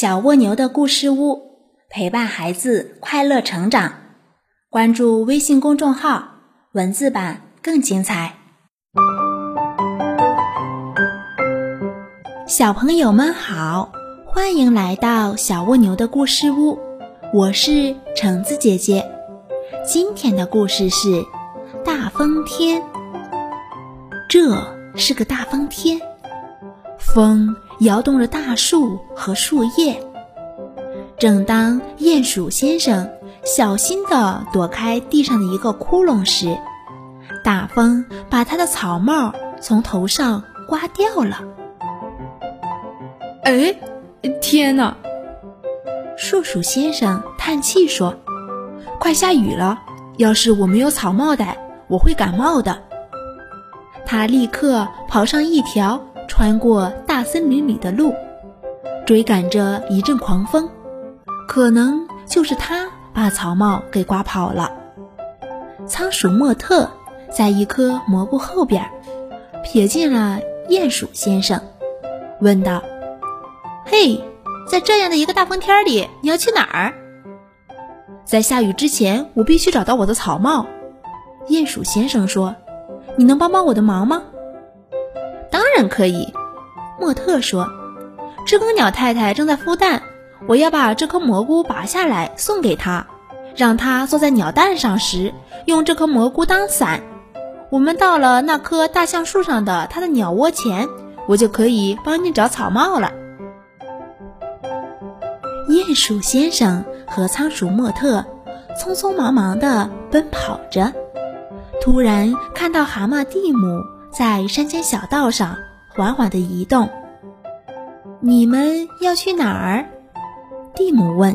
小蜗牛的故事屋，陪伴孩子快乐成长。关注微信公众号，文字版更精彩。小朋友们好，欢迎来到小蜗牛的故事屋，我是橙子姐姐。今天的故事是大风天。这是个大风天，风。摇动着大树和树叶。正当鼹鼠先生小心地躲开地上的一个窟窿时，大风把他的草帽从头上刮掉了。哎，天哪！树鼠先生叹气说：“快下雨了，要是我没有草帽戴，我会感冒的。”他立刻跑上一条。穿过大森林里的路，追赶着一阵狂风，可能就是他把草帽给刮跑了。仓鼠莫特在一棵蘑菇后边，瞥见了鼹鼠先生，问道：“嘿，在这样的一个大风天里，你要去哪儿？”在下雨之前，我必须找到我的草帽。鼹鼠先生说：“你能帮帮我的忙吗？”当然可以，莫特说：“知更鸟太太正在孵蛋，我要把这颗蘑菇拔下来送给她，让她坐在鸟蛋上时用这颗蘑菇当伞。我们到了那棵大橡树上的它的鸟窝前，我就可以帮你找草帽了。”鼹鼠先生和仓鼠莫特匆匆忙忙地奔跑着，突然看到蛤蟆蒂姆。在山间小道上缓缓地移动。你们要去哪儿？蒂姆问。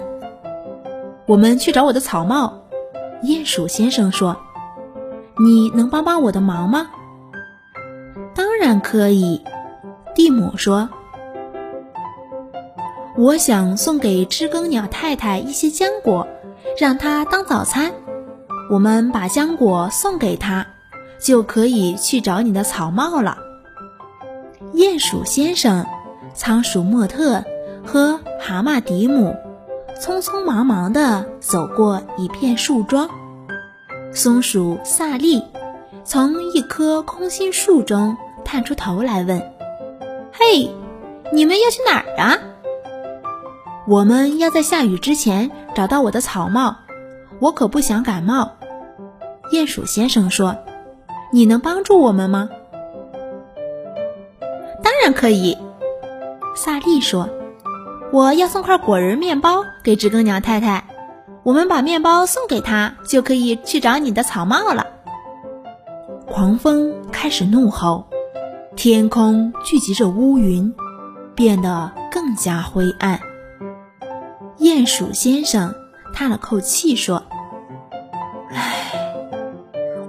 我们去找我的草帽。鼹鼠先生说：“你能帮帮我的忙吗？”当然可以。蒂姆说：“我想送给知更鸟太太一些浆果，让她当早餐。我们把浆果送给她。”就可以去找你的草帽了。鼹鼠先生、仓鼠莫特和蛤蟆迪姆匆匆忙忙地走过一片树桩。松鼠萨利从一棵空心树中探出头来问：“嘿，你们要去哪儿啊？”“我们要在下雨之前找到我的草帽，我可不想感冒。”鼹鼠先生说。你能帮助我们吗？当然可以，萨利说：“我要送块果仁面包给知更鸟太太，我们把面包送给她，就可以去找你的草帽了。”狂风开始怒吼，天空聚集着乌云，变得更加灰暗。鼹鼠先生叹了口气说。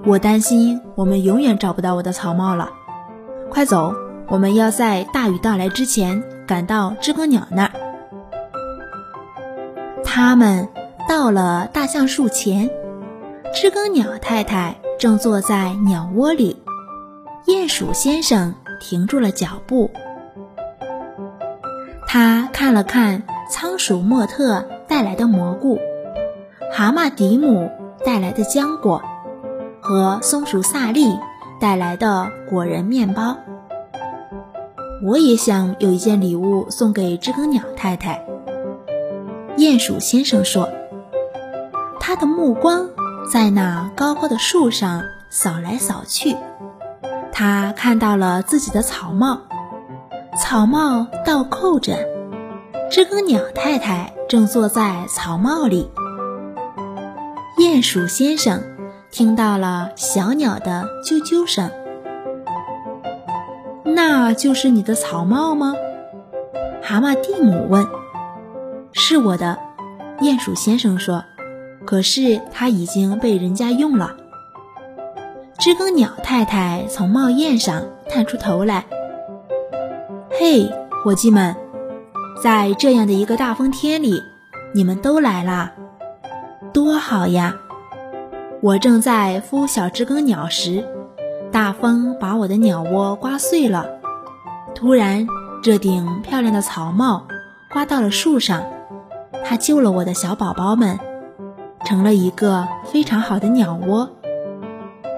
我担心我们永远找不到我的草帽了。快走，我们要在大雨到来之前赶到知更鸟那儿。他们到了大橡树前，知更鸟太太正坐在鸟窝里。鼹鼠先生停住了脚步，他看了看仓鼠莫特带来的蘑菇，蛤蟆迪姆带来的浆果。和松鼠萨利带来的果仁面包，我也想有一件礼物送给知更鸟太太。鼹鼠先生说，他的目光在那高高的树上扫来扫去，他看到了自己的草帽，草帽倒扣着，知更鸟太太正坐在草帽里。鼹鼠先生。听到了小鸟的啾啾声，那就是你的草帽吗？蛤蟆蒂姆问。是我的，鼹鼠先生说。可是它已经被人家用了。知更鸟太太从帽檐上探出头来。嘿，伙计们，在这样的一个大风天里，你们都来啦，多好呀！我正在孵小知更鸟时，大风把我的鸟窝刮碎了。突然，这顶漂亮的草帽刮到了树上，它救了我的小宝宝们，成了一个非常好的鸟窝。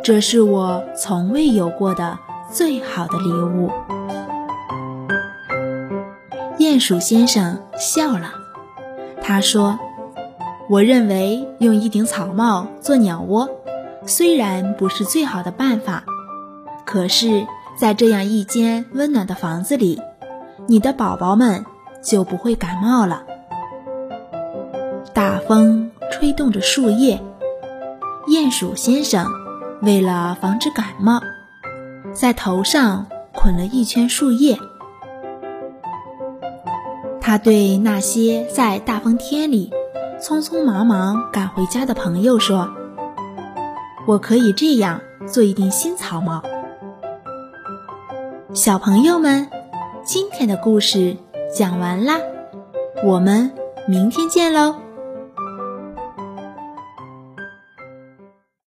这是我从未有过的最好的礼物。鼹鼠先生笑了，他说：“我认为用一顶草帽做鸟窝，虽然不是最好的办法，可是，在这样一间温暖的房子里，你的宝宝们就不会感冒了。”大风吹动着树叶，鼹鼠先生为了防止感冒，在头上捆了一圈树叶。他对那些在大风天里匆匆忙忙赶回家的朋友说：“我可以这样做一顶新草帽。”小朋友们，今天的故事讲完啦，我们明天见喽。